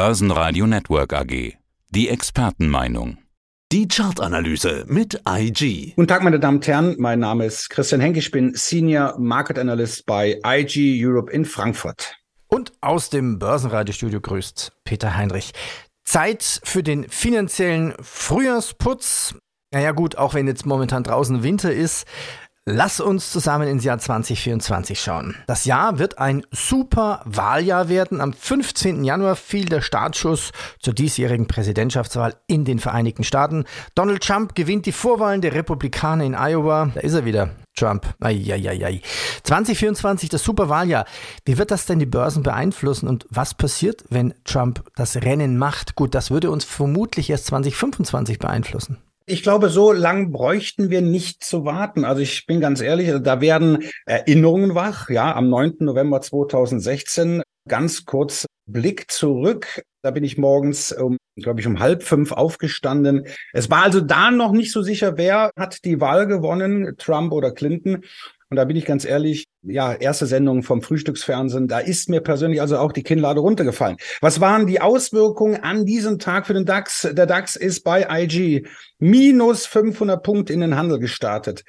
Börsenradio Network AG. Die Expertenmeinung. Die Chartanalyse mit IG. Guten Tag, meine Damen und Herren. Mein Name ist Christian Henke. Ich bin Senior Market Analyst bei IG Europe in Frankfurt. Und aus dem Börsenradiostudio grüßt Peter Heinrich. Zeit für den finanziellen Frühjahrsputz. Naja gut, auch wenn jetzt momentan draußen Winter ist, Lass uns zusammen ins Jahr 2024 schauen. Das Jahr wird ein super Wahljahr werden. Am 15. Januar fiel der Startschuss zur diesjährigen Präsidentschaftswahl in den Vereinigten Staaten. Donald Trump gewinnt die Vorwahlen der Republikaner in Iowa. Da ist er wieder. Trump. Eieiei. 2024, das Superwahljahr. Wie wird das denn die Börsen beeinflussen und was passiert, wenn Trump das Rennen macht? Gut, das würde uns vermutlich erst 2025 beeinflussen. Ich glaube, so lang bräuchten wir nicht zu warten. Also ich bin ganz ehrlich, da werden Erinnerungen wach. Ja, am 9. November 2016 ganz kurz Blick zurück. Da bin ich morgens um, glaube ich, um halb fünf aufgestanden. Es war also da noch nicht so sicher, wer hat die Wahl gewonnen, Trump oder Clinton. Und da bin ich ganz ehrlich, ja, erste Sendung vom Frühstücksfernsehen, da ist mir persönlich also auch die Kinnlade runtergefallen. Was waren die Auswirkungen an diesem Tag für den DAX? Der DAX ist bei IG minus 500 Punkte in den Handel gestartet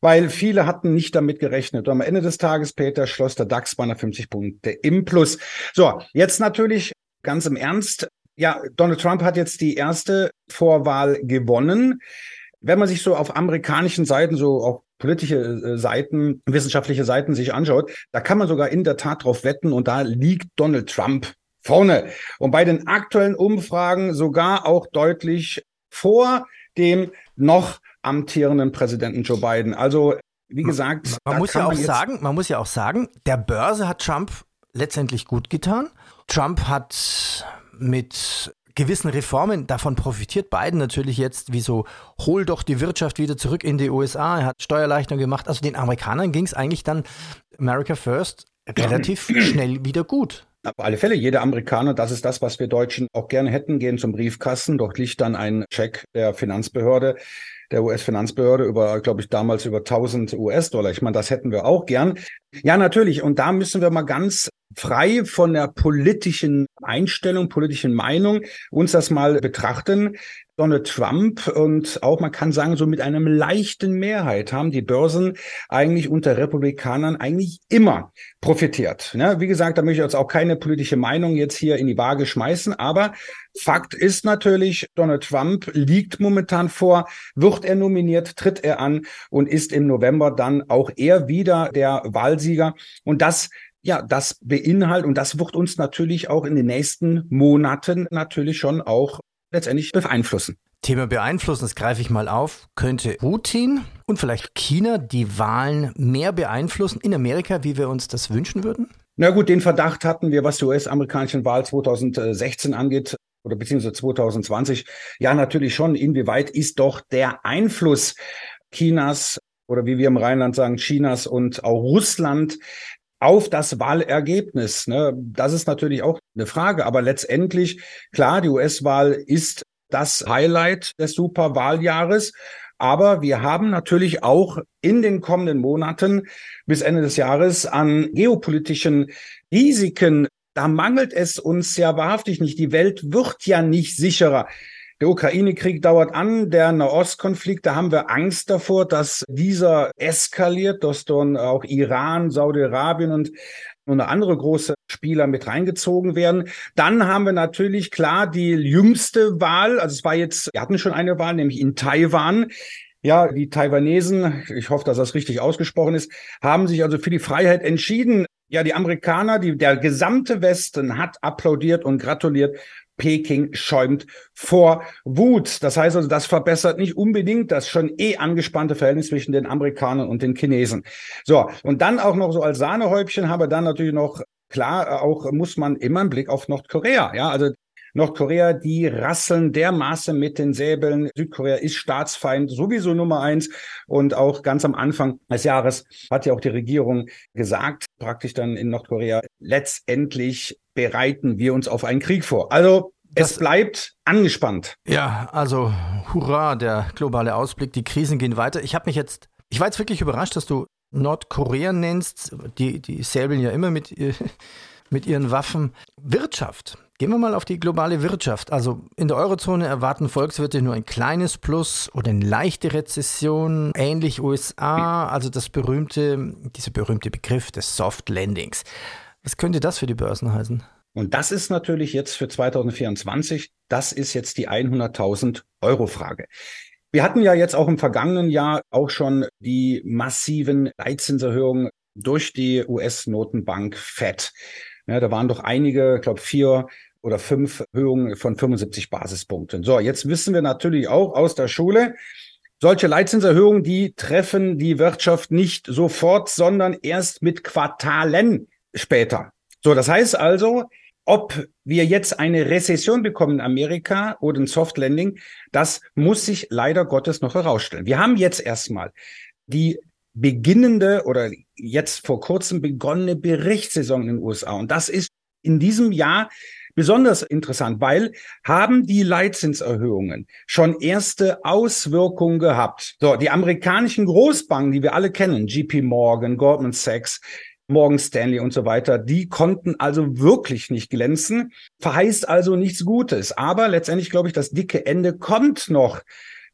weil viele hatten nicht damit gerechnet. Und am Ende des Tages, Peter, schloss der DAX 250 Punkte im Plus. So, jetzt natürlich ganz im Ernst. Ja, Donald Trump hat jetzt die erste Vorwahl gewonnen. Wenn man sich so auf amerikanischen Seiten, so auf politische äh, Seiten, wissenschaftliche Seiten sich anschaut, da kann man sogar in der Tat drauf wetten und da liegt Donald Trump vorne. Und bei den aktuellen Umfragen sogar auch deutlich vor dem noch amtierenden Präsidenten Joe Biden. Also wie gesagt, man muss ja auch sagen, man muss ja auch sagen, der Börse hat Trump letztendlich gut getan. Trump hat mit gewissen Reformen, davon profitiert Biden natürlich jetzt, wieso hol doch die Wirtschaft wieder zurück in die USA, er hat Steuerleistungen gemacht. Also den Amerikanern ging es eigentlich dann America First relativ schnell wieder gut. Auf alle Fälle, jeder Amerikaner, das ist das, was wir Deutschen auch gerne hätten, gehen zum Briefkasten. Dort liegt dann ein Scheck der Finanzbehörde, der US-Finanzbehörde über, glaube ich, damals über 1000 US-Dollar. Ich meine, das hätten wir auch gern. Ja, natürlich. Und da müssen wir mal ganz frei von der politischen Einstellung, politischen Meinung uns das mal betrachten. Donald Trump und auch man kann sagen, so mit einem leichten Mehrheit haben die Börsen eigentlich unter Republikanern eigentlich immer profitiert. Ja, wie gesagt, da möchte ich jetzt auch keine politische Meinung jetzt hier in die Waage schmeißen, aber Fakt ist natürlich, Donald Trump liegt momentan vor, wird er nominiert, tritt er an und ist im November dann auch er wieder der Wahlsieger. Und das ja, das beinhaltet und das wird uns natürlich auch in den nächsten Monaten natürlich schon auch letztendlich beeinflussen. Thema beeinflussen, das greife ich mal auf. Könnte Putin und vielleicht China die Wahlen mehr beeinflussen in Amerika, wie wir uns das wünschen würden? Na gut, den Verdacht hatten wir, was die US-amerikanischen Wahl 2016 angeht oder beziehungsweise 2020. Ja, natürlich schon. Inwieweit ist doch der Einfluss Chinas oder wie wir im Rheinland sagen, Chinas und auch Russland auf das Wahlergebnis. Ne? Das ist natürlich auch eine Frage. Aber letztendlich, klar, die US-Wahl ist das Highlight des Superwahljahres. Aber wir haben natürlich auch in den kommenden Monaten bis Ende des Jahres an geopolitischen Risiken. Da mangelt es uns ja wahrhaftig nicht. Die Welt wird ja nicht sicherer. Der Ukraine-Krieg dauert an, der Nahostkonflikt, da haben wir Angst davor, dass dieser eskaliert, dass dann auch Iran, Saudi-Arabien und und andere große Spieler mit reingezogen werden. Dann haben wir natürlich klar die jüngste Wahl. Also es war jetzt, wir hatten schon eine Wahl, nämlich in Taiwan. Ja, die Taiwanesen, ich hoffe, dass das richtig ausgesprochen ist, haben sich also für die Freiheit entschieden. Ja, die Amerikaner, die, der gesamte Westen hat applaudiert und gratuliert Peking schäumt vor Wut. Das heißt also, das verbessert nicht unbedingt das schon eh angespannte Verhältnis zwischen den Amerikanern und den Chinesen. So, und dann auch noch so als Sahnehäubchen haben wir dann natürlich noch, klar, auch muss man immer einen Blick auf Nordkorea. Ja, also Nordkorea, die rasseln dermaßen mit den Säbeln. Südkorea ist Staatsfeind sowieso Nummer eins. Und auch ganz am Anfang des Jahres hat ja auch die Regierung gesagt, praktisch dann in Nordkorea, letztendlich bereiten wir uns auf einen Krieg vor. Also es bleibt angespannt. Ja, also hurra, der globale Ausblick, die Krisen gehen weiter. Ich habe mich jetzt, ich war jetzt wirklich überrascht, dass du Nordkorea nennst. Die, die säbeln ja immer mit, mit ihren Waffen. Wirtschaft. Gehen wir mal auf die globale Wirtschaft. Also in der Eurozone erwarten Volkswirte nur ein kleines Plus oder eine leichte Rezession, ähnlich USA, also das berühmte, dieser berühmte Begriff des Soft Landings. Was könnte das für die Börsen heißen? Und das ist natürlich jetzt für 2024, das ist jetzt die 100.000 Euro Frage. Wir hatten ja jetzt auch im vergangenen Jahr auch schon die massiven Leitzinserhöhungen durch die US-Notenbank Fed. Ja, da waren doch einige, ich glaube vier oder fünf Erhöhungen von 75 Basispunkten. So, jetzt wissen wir natürlich auch aus der Schule, solche Leitzinserhöhungen, die treffen die Wirtschaft nicht sofort, sondern erst mit Quartalen später. So, das heißt also, ob wir jetzt eine Rezession bekommen in Amerika oder ein Soft Landing, das muss sich leider Gottes noch herausstellen. Wir haben jetzt erstmal die beginnende oder jetzt vor kurzem begonnene Berichtssaison in den USA. Und das ist in diesem Jahr besonders interessant, weil haben die Leitzinserhöhungen schon erste Auswirkungen gehabt. So, die amerikanischen Großbanken, die wir alle kennen, JP Morgan, Goldman Sachs, Morgan Stanley und so weiter, die konnten also wirklich nicht glänzen, verheißt also nichts Gutes. Aber letztendlich glaube ich, das dicke Ende kommt noch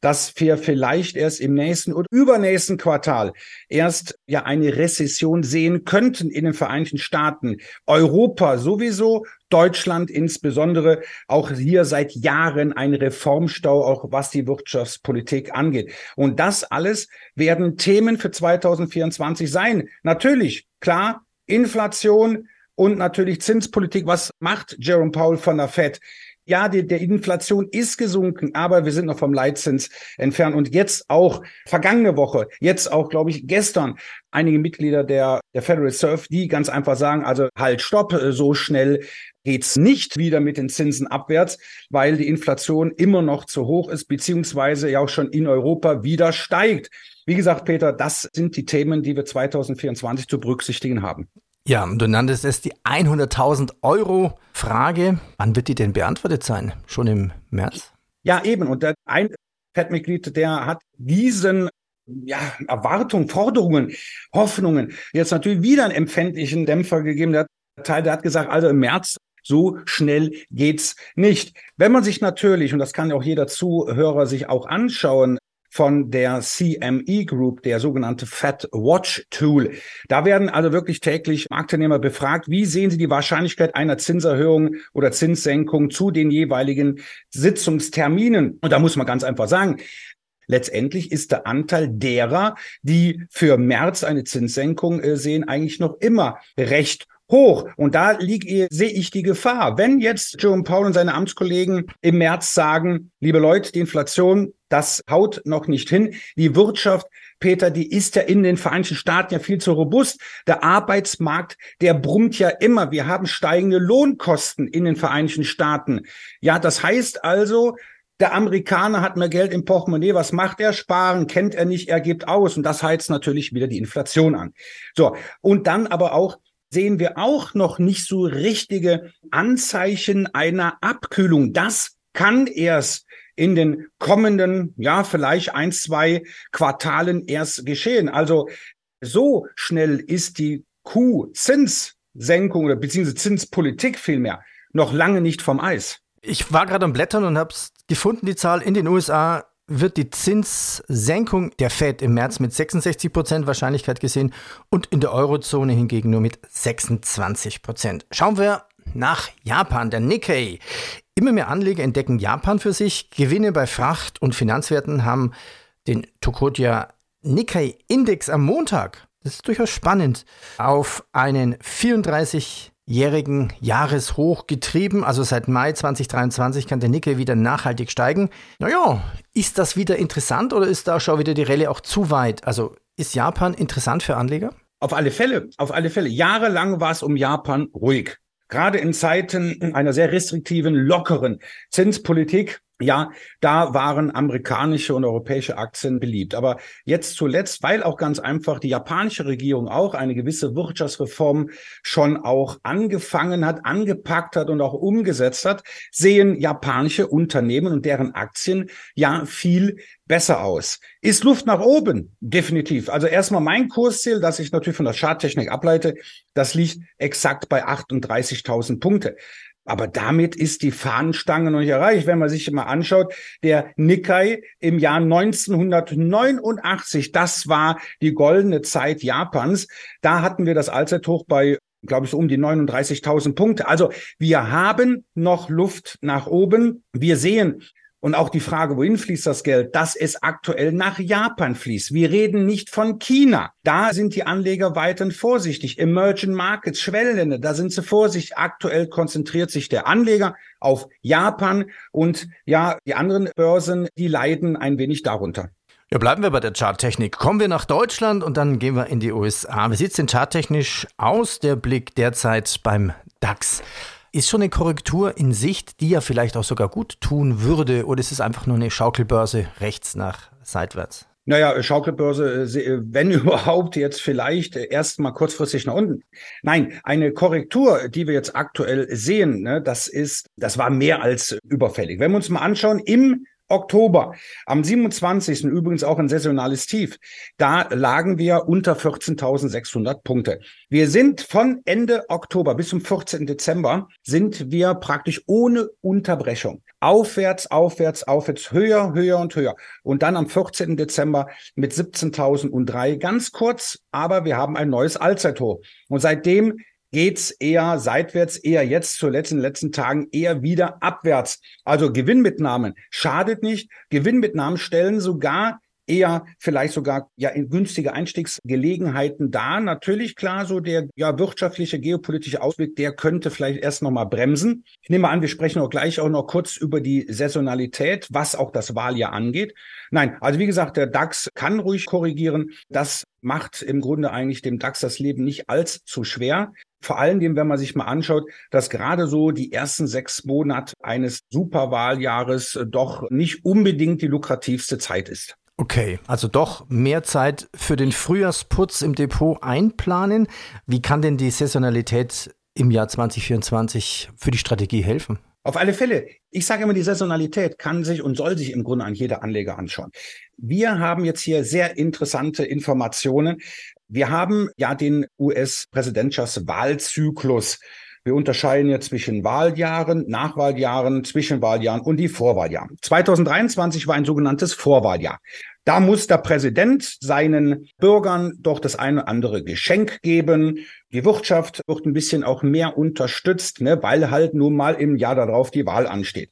dass wir vielleicht erst im nächsten oder übernächsten Quartal erst ja eine Rezession sehen könnten in den Vereinigten Staaten, Europa sowieso, Deutschland insbesondere, auch hier seit Jahren ein Reformstau, auch was die Wirtschaftspolitik angeht. Und das alles werden Themen für 2024 sein. Natürlich, klar, Inflation, und natürlich Zinspolitik. Was macht Jerome Powell von der Fed? Ja, die, der Inflation ist gesunken, aber wir sind noch vom Leitzins entfernt. Und jetzt auch vergangene Woche, jetzt auch, glaube ich, gestern, einige Mitglieder der, der Federal Reserve, die ganz einfach sagen, also halt, stopp, äh, so schnell geht's nicht wieder mit den Zinsen abwärts, weil die Inflation immer noch zu hoch ist, beziehungsweise ja auch schon in Europa wieder steigt. Wie gesagt, Peter, das sind die Themen, die wir 2024 zu berücksichtigen haben. Ja, du nanntest es die 100.000 Euro Frage. Wann wird die denn beantwortet sein? Schon im März? Ja, eben. Und der ein FED-Mitglied, der hat diesen ja, Erwartungen, Forderungen, Hoffnungen jetzt natürlich wieder einen empfindlichen Dämpfer gegeben. Der Teil, der hat gesagt, also im März so schnell geht's nicht. Wenn man sich natürlich, und das kann auch jeder Zuhörer sich auch anschauen, von der CME Group, der sogenannte Fat Watch Tool. Da werden also wirklich täglich Marktteilnehmer befragt, wie sehen sie die Wahrscheinlichkeit einer Zinserhöhung oder Zinssenkung zu den jeweiligen Sitzungsterminen. Und da muss man ganz einfach sagen, Letztendlich ist der Anteil derer, die für März eine Zinssenkung äh, sehen, eigentlich noch immer recht hoch. Und da sehe ich die Gefahr. Wenn jetzt Jerome Powell und seine Amtskollegen im März sagen, liebe Leute, die Inflation das haut noch nicht hin. Die Wirtschaft, Peter, die ist ja in den Vereinigten Staaten ja viel zu robust. Der Arbeitsmarkt, der brummt ja immer. Wir haben steigende Lohnkosten in den Vereinigten Staaten. Ja, das heißt also, der Amerikaner hat mehr Geld im Portemonnaie. Was macht er? Sparen kennt er nicht. Er gibt aus. Und das heizt natürlich wieder die Inflation an. So. Und dann aber auch sehen wir auch noch nicht so richtige Anzeichen einer Abkühlung. Das kann erst in den kommenden, ja, vielleicht ein, zwei Quartalen erst geschehen. Also so schnell ist die Q-Zinssenkung oder beziehungsweise Zinspolitik vielmehr noch lange nicht vom Eis. Ich war gerade am Blättern und habe gefunden, die Zahl in den USA wird die Zinssenkung der Fed im März mit 66 Prozent Wahrscheinlichkeit gesehen und in der Eurozone hingegen nur mit 26 Prozent. Schauen wir nach Japan. Der Nikkei Immer mehr Anleger entdecken Japan für sich. Gewinne bei Fracht- und Finanzwerten haben den Tokotia Nikkei Index am Montag, das ist durchaus spannend, auf einen 34-jährigen Jahreshoch getrieben. Also seit Mai 2023 kann der Nikkei wieder nachhaltig steigen. Naja, ist das wieder interessant oder ist da schon wieder die Rallye auch zu weit? Also ist Japan interessant für Anleger? Auf alle Fälle, auf alle Fälle. Jahrelang war es um Japan ruhig. Gerade in Zeiten einer sehr restriktiven, lockeren Zinspolitik ja, da waren amerikanische und europäische Aktien beliebt. Aber jetzt zuletzt, weil auch ganz einfach die japanische Regierung auch eine gewisse Wirtschaftsreform schon auch angefangen hat, angepackt hat und auch umgesetzt hat, sehen japanische Unternehmen und deren Aktien ja viel besser aus. Ist Luft nach oben? Definitiv. Also erstmal mein Kursziel, das ich natürlich von der Charttechnik ableite, das liegt exakt bei 38.000 Punkte. Aber damit ist die Fahnenstange noch nicht erreicht. Wenn man sich mal anschaut, der Nikkei im Jahr 1989, das war die goldene Zeit Japans. Da hatten wir das Allzeithoch bei glaube ich, so um die 39.000 Punkte. Also wir haben noch Luft nach oben. Wir sehen, und auch die Frage, wohin fließt das Geld, dass es aktuell nach Japan fließt. Wir reden nicht von China. Da sind die Anleger weiterhin vorsichtig. Emerging Markets, Schwellenländer, da sind sie vorsichtig. Aktuell konzentriert sich der Anleger auf Japan und ja, die anderen Börsen, die leiden ein wenig darunter. Ja, bleiben wir bei der Charttechnik. Kommen wir nach Deutschland und dann gehen wir in die USA. Wie sieht es denn charttechnisch aus? Der Blick derzeit beim DAX. Ist schon eine Korrektur in Sicht, die ja vielleicht auch sogar gut tun würde, oder ist es einfach nur eine Schaukelbörse rechts nach seitwärts? Naja, Schaukelbörse, äh, äh, wenn überhaupt, jetzt vielleicht äh, erst mal kurzfristig nach unten. Nein, eine Korrektur, die wir jetzt aktuell sehen, ne, das ist, das war mehr als überfällig. Wenn wir uns mal anschauen, im Oktober. Am 27. übrigens auch ein saisonales Tief. Da lagen wir unter 14.600 Punkte. Wir sind von Ende Oktober bis zum 14. Dezember sind wir praktisch ohne Unterbrechung. Aufwärts, aufwärts, aufwärts, höher, höher und höher. Und dann am 14. Dezember mit 17.003 ganz kurz, aber wir haben ein neues Allzeithoch. Und seitdem geht's eher seitwärts, eher jetzt zu letzten letzten Tagen eher wieder abwärts. Also Gewinnmitnahmen schadet nicht. Gewinnmitnahmen stellen sogar eher vielleicht sogar ja in günstige Einstiegsgelegenheiten da. Natürlich klar, so der ja wirtschaftliche, geopolitische Ausblick, der könnte vielleicht erst noch mal bremsen. Ich nehme an, wir sprechen auch gleich auch noch kurz über die Saisonalität, was auch das Wahljahr angeht. Nein, also wie gesagt, der DAX kann ruhig korrigieren. Das macht im Grunde eigentlich dem DAX das Leben nicht allzu schwer. Vor allen Dingen, wenn man sich mal anschaut, dass gerade so die ersten sechs Monate eines Superwahljahres doch nicht unbedingt die lukrativste Zeit ist. Okay, also doch mehr Zeit für den Frühjahrsputz im Depot einplanen. Wie kann denn die Saisonalität im Jahr 2024 für die Strategie helfen? Auf alle Fälle. Ich sage immer, die Saisonalität kann sich und soll sich im Grunde an jeder Anleger anschauen. Wir haben jetzt hier sehr interessante Informationen. Wir haben ja den US-Präsidentschaftswahlzyklus. Wir unterscheiden jetzt zwischen Wahljahren, Nachwahljahren, Zwischenwahljahren und die Vorwahljahren. 2023 war ein sogenanntes Vorwahljahr. Da muss der Präsident seinen Bürgern doch das eine oder andere Geschenk geben. Die Wirtschaft wird ein bisschen auch mehr unterstützt, ne, weil halt nun mal im Jahr darauf die Wahl ansteht.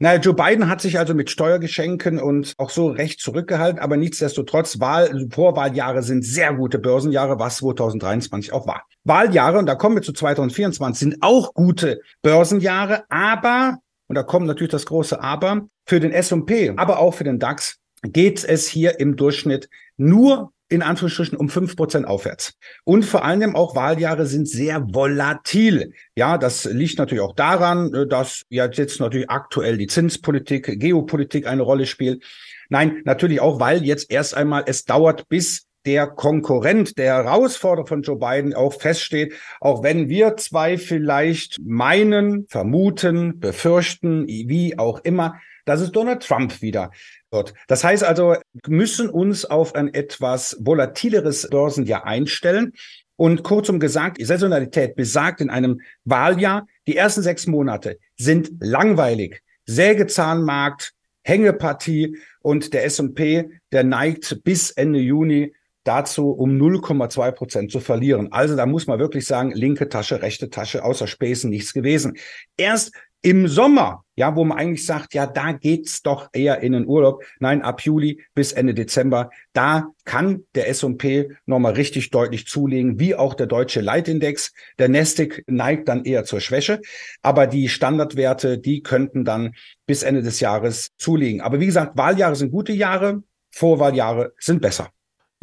Naja, Joe Biden hat sich also mit Steuergeschenken und auch so recht zurückgehalten, aber nichtsdestotrotz, Wahl, Vorwahljahre sind sehr gute Börsenjahre, was 2023 auch war. Wahljahre, und da kommen wir zu 2024, sind auch gute Börsenjahre, aber, und da kommt natürlich das große Aber, für den S&P, aber auch für den DAX geht es hier im Durchschnitt nur in Anführungsstrichen um fünf Prozent aufwärts. Und vor allem auch Wahljahre sind sehr volatil. Ja, das liegt natürlich auch daran, äh, dass jetzt natürlich aktuell die Zinspolitik, Geopolitik eine Rolle spielt. Nein, natürlich auch, weil jetzt erst einmal es dauert, bis der Konkurrent, der Herausforderer von Joe Biden auch feststeht, auch wenn wir zwei vielleicht meinen, vermuten, befürchten, wie auch immer, dass es Donald Trump wieder wird. Das heißt also, müssen uns auf ein etwas volatileres Börsenjahr einstellen. Und kurzum gesagt, die Saisonalität besagt in einem Wahljahr, die ersten sechs Monate sind langweilig. Sägezahnmarkt, Hängepartie und der S&P, der neigt bis Ende Juni dazu, um 0,2 Prozent zu verlieren. Also da muss man wirklich sagen, linke Tasche, rechte Tasche, außer Späßen nichts gewesen. Erst im Sommer, ja, wo man eigentlich sagt, ja, da geht's doch eher in den Urlaub. Nein, ab Juli bis Ende Dezember, da kann der S&P nochmal richtig deutlich zulegen, wie auch der deutsche Leitindex. Der Nestic neigt dann eher zur Schwäche, aber die Standardwerte, die könnten dann bis Ende des Jahres zulegen. Aber wie gesagt, Wahljahre sind gute Jahre, Vorwahljahre sind besser.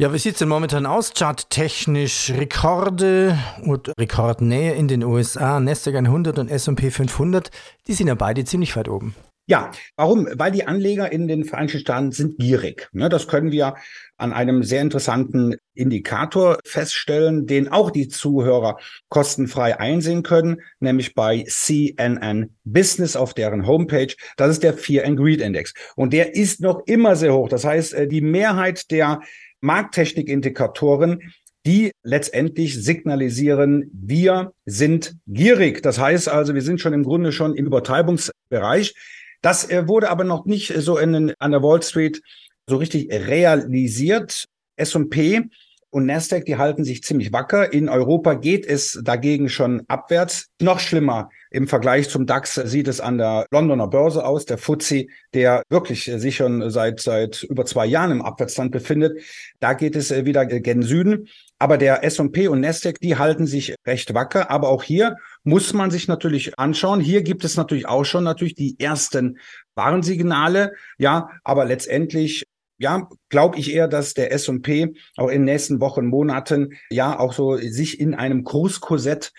Ja, wie sieht es denn momentan aus? Charttechnisch Rekorde und Rekordnähe in den USA, Nasdaq 100 und S&P 500, die sind ja beide ziemlich weit oben. Ja, warum? Weil die Anleger in den Vereinigten Staaten sind gierig. Ne, das können wir an einem sehr interessanten Indikator feststellen, den auch die Zuhörer kostenfrei einsehen können, nämlich bei CNN Business auf deren Homepage. Das ist der Fear and Greed Index. Und der ist noch immer sehr hoch. Das heißt, äh, die Mehrheit der Markttechnikindikatoren die letztendlich signalisieren, wir sind gierig. Das heißt also, wir sind schon im Grunde schon im Übertreibungsbereich. Das äh, wurde aber noch nicht so in, an der Wall Street so richtig realisiert. S&P und Nasdaq, die halten sich ziemlich wacker. In Europa geht es dagegen schon abwärts. Noch schlimmer im Vergleich zum DAX sieht es an der Londoner Börse aus. Der FTSE, der wirklich sich schon seit, seit über zwei Jahren im Abwärtstand befindet, da geht es wieder gen Süden. Aber der S&P und Nasdaq, die halten sich recht wacker. Aber auch hier muss man sich natürlich anschauen. Hier gibt es natürlich auch schon natürlich die ersten Warnsignale. Ja, aber letztendlich ja, glaube ich eher, dass der S&P auch in den nächsten Wochen, Monaten ja auch so sich in einem Kurskorsett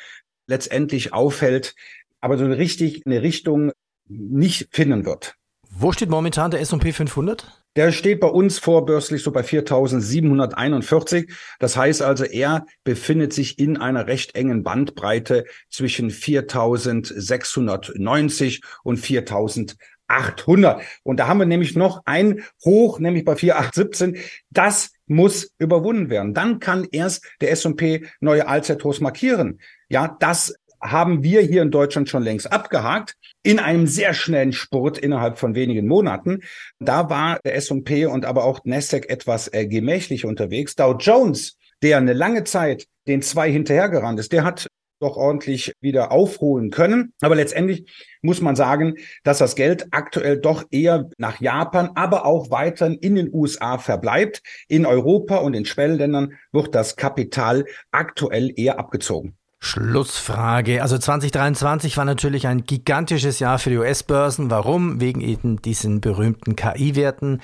letztendlich aufhält, aber so richtig eine Richtung nicht finden wird. Wo steht momentan der S&P 500? Der steht bei uns vorbörslich so bei 4.741. Das heißt also, er befindet sich in einer recht engen Bandbreite zwischen 4.690 und 4.000 800. Und da haben wir nämlich noch ein Hoch, nämlich bei 4817. Das muss überwunden werden. Dann kann erst der S&P neue Allzeithochs markieren. Ja, das haben wir hier in Deutschland schon längst abgehakt in einem sehr schnellen Spurt innerhalb von wenigen Monaten. Da war der S&P und aber auch Nasdaq etwas äh, gemächlich unterwegs. Dow Jones, der eine lange Zeit den zwei hinterhergerannt ist, der hat doch ordentlich wieder aufholen können. Aber letztendlich muss man sagen, dass das Geld aktuell doch eher nach Japan, aber auch weiterhin in den USA verbleibt. In Europa und in Schwellenländern wird das Kapital aktuell eher abgezogen. Schlussfrage. Also 2023 war natürlich ein gigantisches Jahr für die US-Börsen. Warum? Wegen eben diesen berühmten KI-Werten.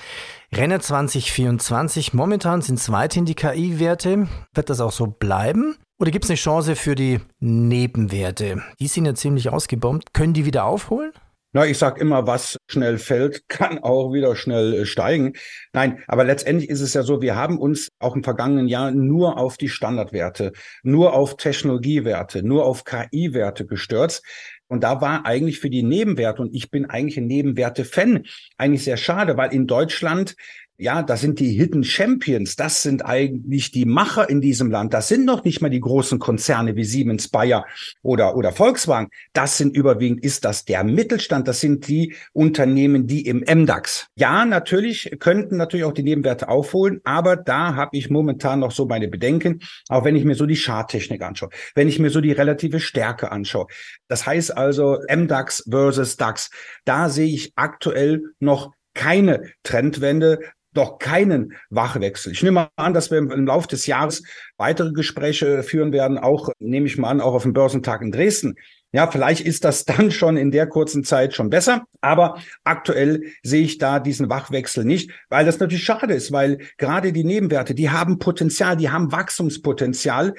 Renner 2024, momentan sind es weiterhin die KI-Werte. Wird das auch so bleiben? Oder gibt es eine Chance für die Nebenwerte? Die sind ja ziemlich ausgebombt. Können die wieder aufholen? Na, ich sag immer, was schnell fällt, kann auch wieder schnell äh, steigen. Nein, aber letztendlich ist es ja so, wir haben uns auch im vergangenen Jahr nur auf die Standardwerte, nur auf Technologiewerte, nur auf KI-Werte gestürzt. Und da war eigentlich für die Nebenwerte, und ich bin eigentlich ein Nebenwerte-Fan, eigentlich sehr schade, weil in Deutschland ja, das sind die Hidden Champions. Das sind eigentlich die Macher in diesem Land. Das sind noch nicht mal die großen Konzerne wie Siemens, Bayer oder, oder Volkswagen. Das sind überwiegend, ist das der Mittelstand. Das sind die Unternehmen, die im MDAX. Ja, natürlich könnten natürlich auch die Nebenwerte aufholen, aber da habe ich momentan noch so meine Bedenken. Auch wenn ich mir so die Charttechnik anschaue, wenn ich mir so die relative Stärke anschaue. Das heißt also MDAX versus DAX. Da sehe ich aktuell noch keine Trendwende, doch keinen Wachwechsel. Ich nehme an, dass wir im Laufe des Jahres weitere Gespräche führen werden, auch nehme ich mal an, auch auf dem Börsentag in Dresden. Ja, vielleicht ist das dann schon in der kurzen Zeit schon besser, aber aktuell sehe ich da diesen Wachwechsel nicht, weil das natürlich schade ist, weil gerade die Nebenwerte, die haben Potenzial, die haben Wachstumspotenzial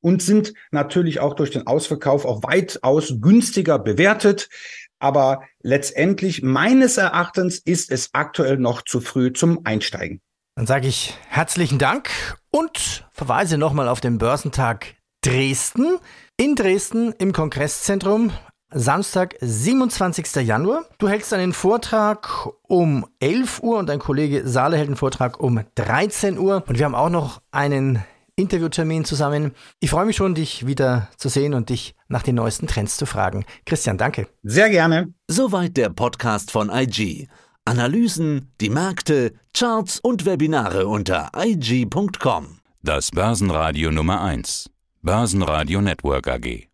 und sind natürlich auch durch den Ausverkauf auch weitaus günstiger bewertet. Aber letztendlich meines Erachtens ist es aktuell noch zu früh zum Einsteigen. Dann sage ich herzlichen Dank und verweise nochmal auf den Börsentag Dresden. In Dresden im Kongresszentrum Samstag, 27. Januar. Du hältst einen Vortrag um 11 Uhr und dein Kollege Saale hält einen Vortrag um 13 Uhr. Und wir haben auch noch einen Interviewtermin zusammen. Ich freue mich schon, dich wieder zu sehen und dich nach den neuesten Trends zu fragen. Christian, danke. Sehr gerne. Soweit der Podcast von IG. Analysen, die Märkte, Charts und Webinare unter IG.com. Das Börsenradio Nummer 1. Börsenradio Network AG.